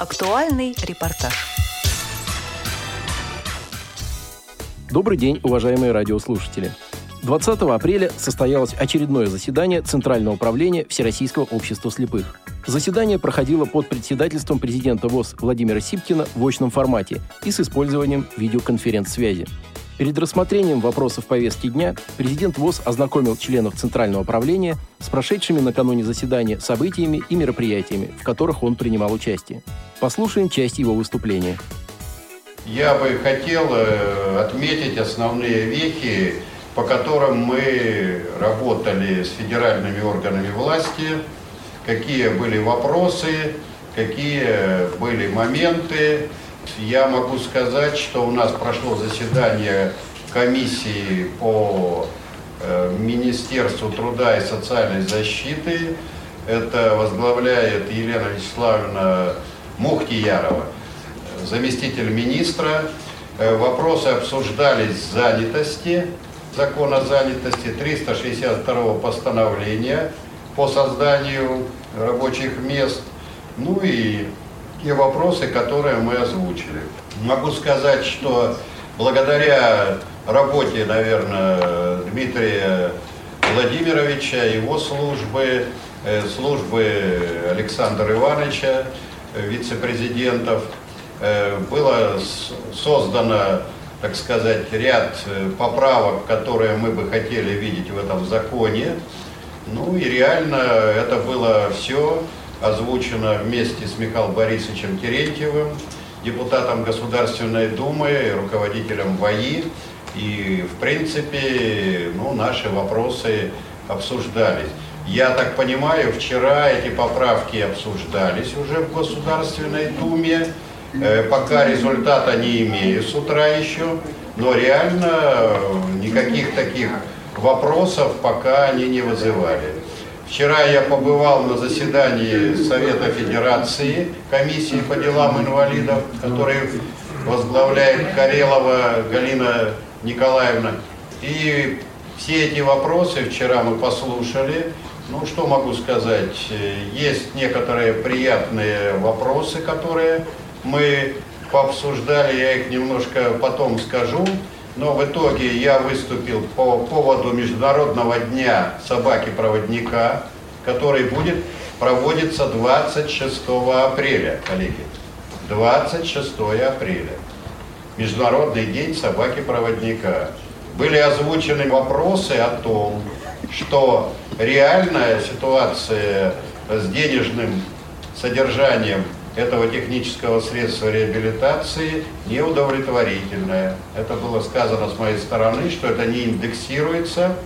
Актуальный репортаж. Добрый день, уважаемые радиослушатели. 20 апреля состоялось очередное заседание Центрального управления Всероссийского общества слепых. Заседание проходило под председательством президента ВОЗ Владимира Сипкина в очном формате и с использованием видеоконференц-связи. Перед рассмотрением вопросов повестки дня президент ВОЗ ознакомил членов Центрального управления с прошедшими накануне заседания событиями и мероприятиями, в которых он принимал участие. Послушаем часть его выступления. Я бы хотел э, отметить основные вехи, по которым мы работали с федеральными органами власти, какие были вопросы, какие были моменты. Я могу сказать, что у нас прошло заседание комиссии по э, Министерству труда и социальной защиты. Это возглавляет Елена Вячеславовна Мухтиярова заместитель министра. Э, вопросы обсуждались занятости, закон о занятости, 362 постановления по созданию рабочих мест, ну и те вопросы, которые мы озвучили. Могу сказать, что благодаря работе, наверное, Дмитрия Владимировича, его службы, э, службы Александра Ивановича, вице-президентов, Э, было создано, так сказать, ряд э, поправок, которые мы бы хотели видеть в этом законе. Ну и реально это было все озвучено вместе с Михаилом Борисовичем Терентьевым, депутатом Государственной Думы, руководителем ВАИ. И, в принципе, ну, наши вопросы обсуждались. Я так понимаю, вчера эти поправки обсуждались уже в Государственной Думе. Э, пока результата не имею с утра еще, но реально э, никаких таких вопросов пока они не вызывали. Вчера я побывал на заседании Совета Федерации, комиссии по делам инвалидов, который возглавляет Карелова Галина Николаевна. И все эти вопросы вчера мы послушали. Ну, что могу сказать? Есть некоторые приятные вопросы, которые мы пообсуждали, я их немножко потом скажу, но в итоге я выступил по поводу Международного дня собаки-проводника, который будет проводиться 26 апреля, коллеги. 26 апреля. Международный день собаки-проводника. Были озвучены вопросы о том, что реальная ситуация с денежным содержанием этого технического средства реабилитации неудовлетворительное. Это было сказано с моей стороны, что это не индексируется,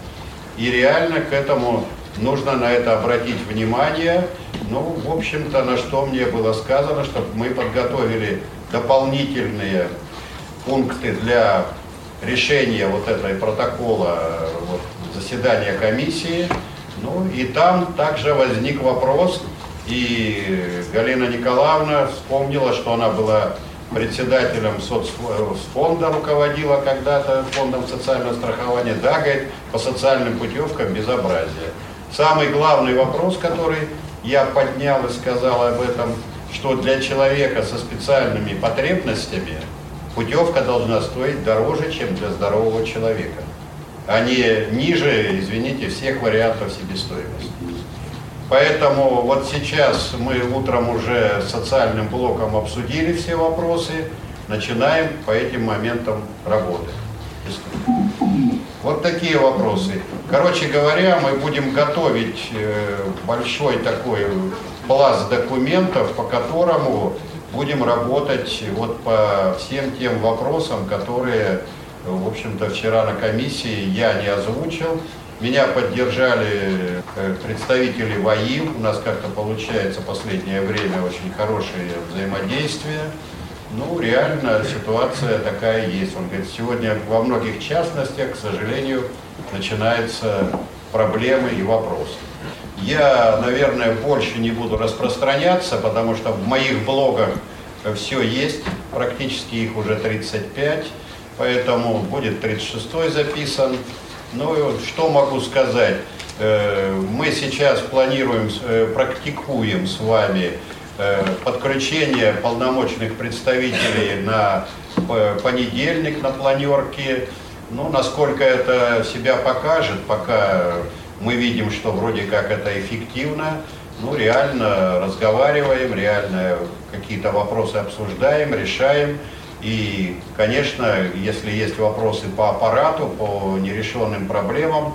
и реально к этому нужно на это обратить внимание. Ну, в общем-то, на что мне было сказано, чтобы мы подготовили дополнительные пункты для решения вот этой протокола вот, заседания комиссии. Ну, и там также возник вопрос, и Галина Николаевна вспомнила, что она была председателем соцфонда, руководила когда-то фондом социального страхования. Да, говорит, по социальным путевкам безобразие. Самый главный вопрос, который я поднял и сказал об этом, что для человека со специальными потребностями путевка должна стоить дороже, чем для здорового человека, не ниже, извините, всех вариантов себестоимости. Поэтому вот сейчас мы утром уже социальным блоком обсудили все вопросы, начинаем по этим моментам работать. Вот такие вопросы. Короче говоря, мы будем готовить э, большой такой пласт документов, по которому будем работать вот по всем тем вопросам, которые, в общем-то, вчера на комиссии я не озвучил. Меня поддержали э, представители ВАИ. У нас как-то получается последнее время очень хорошее взаимодействие. Ну, реально ситуация такая есть. Он говорит, сегодня во многих частностях, к сожалению, начинаются проблемы и вопросы. Я, наверное, больше не буду распространяться, потому что в моих блогах все есть, практически их уже 35, поэтому будет 36 записан. Ну, что могу сказать? Э, мы сейчас планируем, э, практикуем с вами э, подключение полномочных представителей на понедельник на планерке. Ну, насколько это себя покажет, пока мы видим, что вроде как это эффективно, ну, реально разговариваем, реально какие-то вопросы обсуждаем, решаем. И, конечно, если есть вопросы по аппарату, по нерешенным проблемам,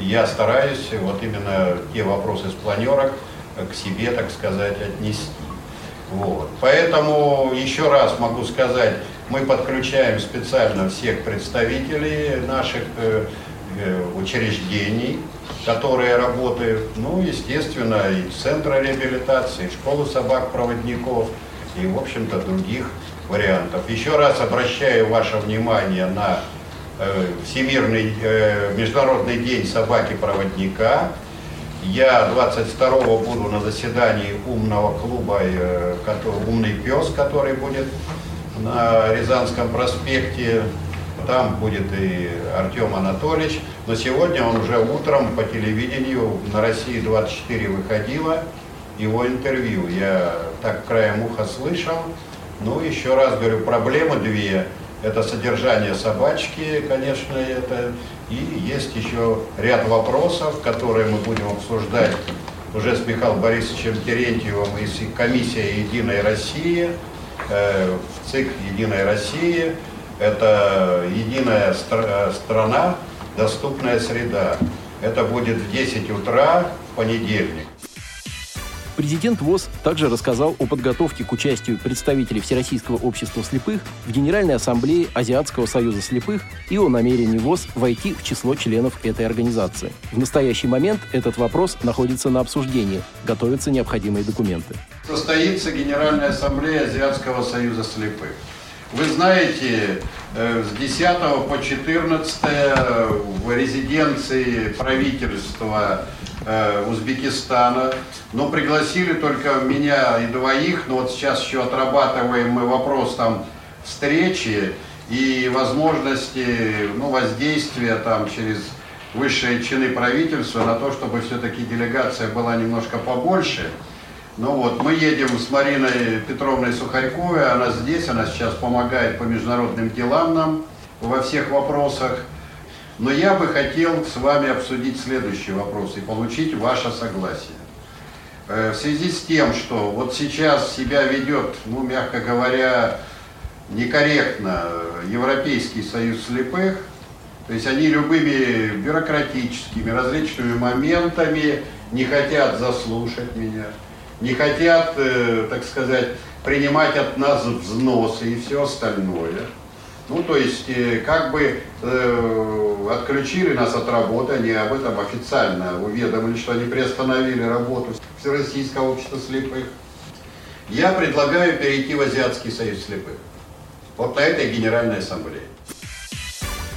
я стараюсь вот именно те вопросы с планерок к себе, так сказать, отнести. Вот. Поэтому еще раз могу сказать, мы подключаем специально всех представителей наших э, э, учреждений, которые работают, ну, естественно, и центра реабилитации, и школы собак-проводников, и, в общем-то, других вариантов. Еще раз обращаю ваше внимание на э, Всемирный э, Международный день собаки-проводника. Я 22-го буду на заседании умного клуба э, «Умный пес», который будет на Рязанском проспекте. Там будет и Артем Анатольевич. Но сегодня он уже утром по телевидению на России 24 выходило его интервью. Я так краем уха слышал. Ну, еще раз говорю, проблемы две. Это содержание собачки, конечно, это. И есть еще ряд вопросов, которые мы будем обсуждать уже с Михаилом Борисовичем Терентьевым из комиссии «Единой России», э, в ЦИК «Единой России». Это единая стра страна, доступная среда. Это будет в 10 утра в понедельник. Президент ВОЗ также рассказал о подготовке к участию представителей Всероссийского общества слепых в Генеральной ассамблее Азиатского союза слепых и о намерении ВОЗ войти в число членов этой организации. В настоящий момент этот вопрос находится на обсуждении, готовятся необходимые документы. Состоится Генеральная ассамблея Азиатского союза слепых. Вы знаете, э, с 10 по 14 в резиденции правительства э, Узбекистана, но пригласили только меня и двоих, но вот сейчас еще отрабатываем мы вопрос там встречи и возможности ну, воздействия там через высшие чины правительства на то, чтобы все-таки делегация была немножко побольше. Ну вот, мы едем с Мариной Петровной Сухарьковой, она здесь, она сейчас помогает по международным делам нам во всех вопросах. Но я бы хотел с вами обсудить следующий вопрос и получить ваше согласие. Э, в связи с тем, что вот сейчас себя ведет, ну, мягко говоря, некорректно Европейский союз слепых, то есть они любыми бюрократическими, различными моментами не хотят заслушать меня не хотят, э, так сказать, принимать от нас взносы и все остальное. Ну, то есть, э, как бы э, отключили нас от работы, они об этом официально уведомили, что они приостановили работу Всероссийского общества слепых. Я предлагаю перейти в Азиатский союз слепых. Вот на этой Генеральной Ассамблее.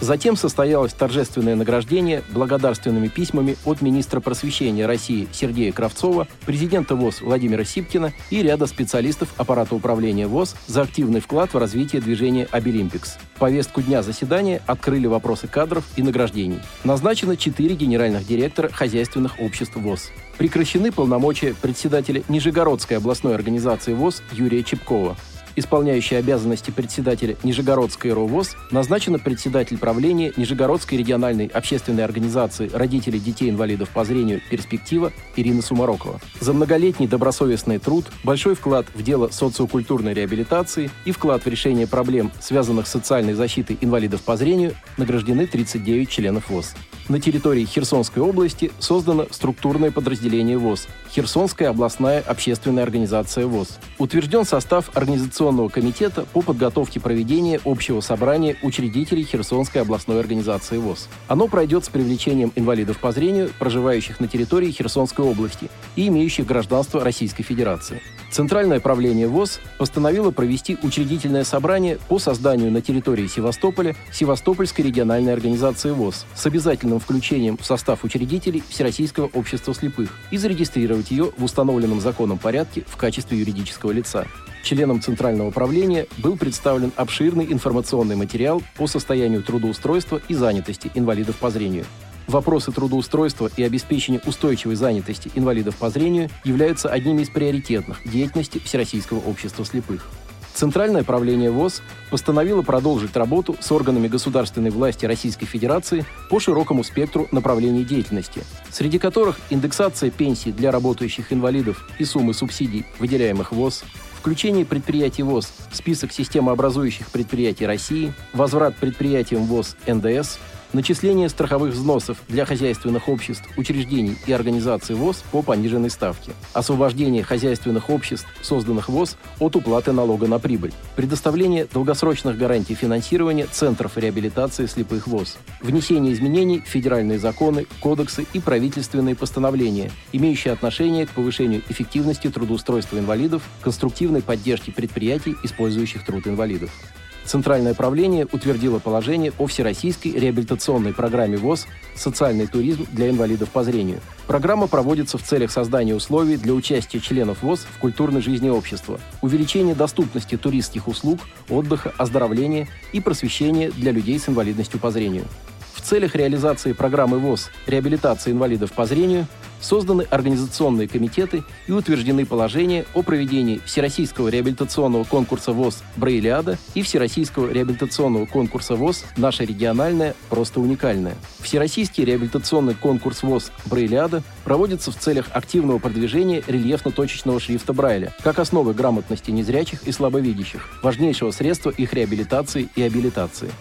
Затем состоялось торжественное награждение благодарственными письмами от министра просвещения России Сергея Кравцова, президента ВОЗ Владимира Сипкина и ряда специалистов аппарата управления ВОЗ за активный вклад в развитие движения «Обилимпикс». Повестку дня заседания открыли вопросы кадров и награждений. Назначено четыре генеральных директора хозяйственных обществ ВОЗ. Прекращены полномочия председателя Нижегородской областной организации ВОЗ Юрия Чепкова исполняющей обязанности председателя Нижегородской РОВОЗ, назначена председатель правления Нижегородской региональной общественной организации родителей детей-инвалидов по зрению «Перспектива» Ирина Сумарокова. За многолетний добросовестный труд, большой вклад в дело социокультурной реабилитации и вклад в решение проблем, связанных с социальной защитой инвалидов по зрению, награждены 39 членов ВОЗ. На территории Херсонской области создано структурное подразделение ВОЗ – Херсонская областная общественная организация ВОЗ. Утвержден состав Организационного комитета по подготовке проведения общего собрания учредителей Херсонской областной организации ВОЗ. Оно пройдет с привлечением инвалидов по зрению, проживающих на территории Херсонской области и имеющих гражданство Российской Федерации. Центральное правление ВОЗ постановило провести учредительное собрание по созданию на территории Севастополя Севастопольской региональной организации ВОЗ с обязательным включением в состав учредителей Всероссийского общества слепых и зарегистрировать ее в установленном законом порядке в качестве юридического лица. Членам Центрального управления был представлен обширный информационный материал по состоянию трудоустройства и занятости инвалидов по зрению. Вопросы трудоустройства и обеспечения устойчивой занятости инвалидов по зрению являются одними из приоритетных деятельности Всероссийского общества слепых. Центральное правление ВОЗ постановило продолжить работу с органами государственной власти Российской Федерации по широкому спектру направлений деятельности, среди которых индексация пенсий для работающих инвалидов и суммы субсидий, выделяемых ВОЗ, включение предприятий ВОЗ в список системообразующих предприятий России, возврат предприятиям ВОЗ НДС, начисление страховых взносов для хозяйственных обществ, учреждений и организаций ВОЗ по пониженной ставке, освобождение хозяйственных обществ, созданных ВОЗ, от уплаты налога на прибыль, предоставление долгосрочных гарантий финансирования центров реабилитации слепых ВОЗ, внесение изменений в федеральные законы, кодексы и правительственные постановления, имеющие отношение к повышению эффективности трудоустройства инвалидов, конструктивной поддержке предприятий, использующих труд инвалидов. Центральное правление утвердило положение о Всероссийской реабилитационной программе ВОЗ «Социальный туризм для инвалидов по зрению». Программа проводится в целях создания условий для участия членов ВОЗ в культурной жизни общества, увеличения доступности туристских услуг, отдыха, оздоровления и просвещения для людей с инвалидностью по зрению. В целях реализации программы ВОЗ «Реабилитация инвалидов по зрению» созданы организационные комитеты и утверждены положения о проведении Всероссийского реабилитационного конкурса ВОЗ «Браилиада» и Всероссийского реабилитационного конкурса ВОЗ «Наша региональная, просто уникальная». Всероссийский реабилитационный конкурс ВОЗ «Браилиада» проводится в целях активного продвижения рельефно-точечного шрифта Брайля как основы грамотности незрячих и слабовидящих, важнейшего средства их реабилитации и абилитации.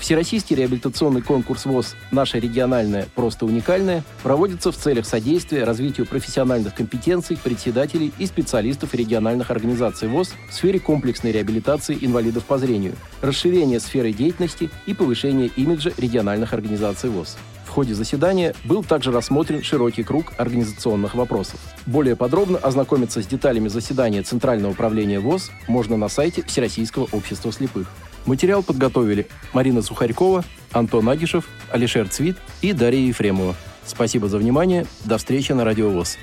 Всероссийский реабилитационный конкурс ВОЗ «Наша региональная, просто уникальная» проводится в целях содействия развитию профессиональных компетенций председателей и специалистов региональных организаций ВОЗ в сфере комплексной реабилитации инвалидов по зрению, расширения сферы деятельности и повышения имиджа региональных организаций ВОЗ. В ходе заседания был также рассмотрен широкий круг организационных вопросов. Более подробно ознакомиться с деталями заседания Центрального управления ВОЗ можно на сайте Всероссийского общества слепых. Материал подготовили Марина Сухарькова, Антон Агишев, Алишер Цвит и Дарья Ефремова. Спасибо за внимание. До встречи на Радио ВОЗ.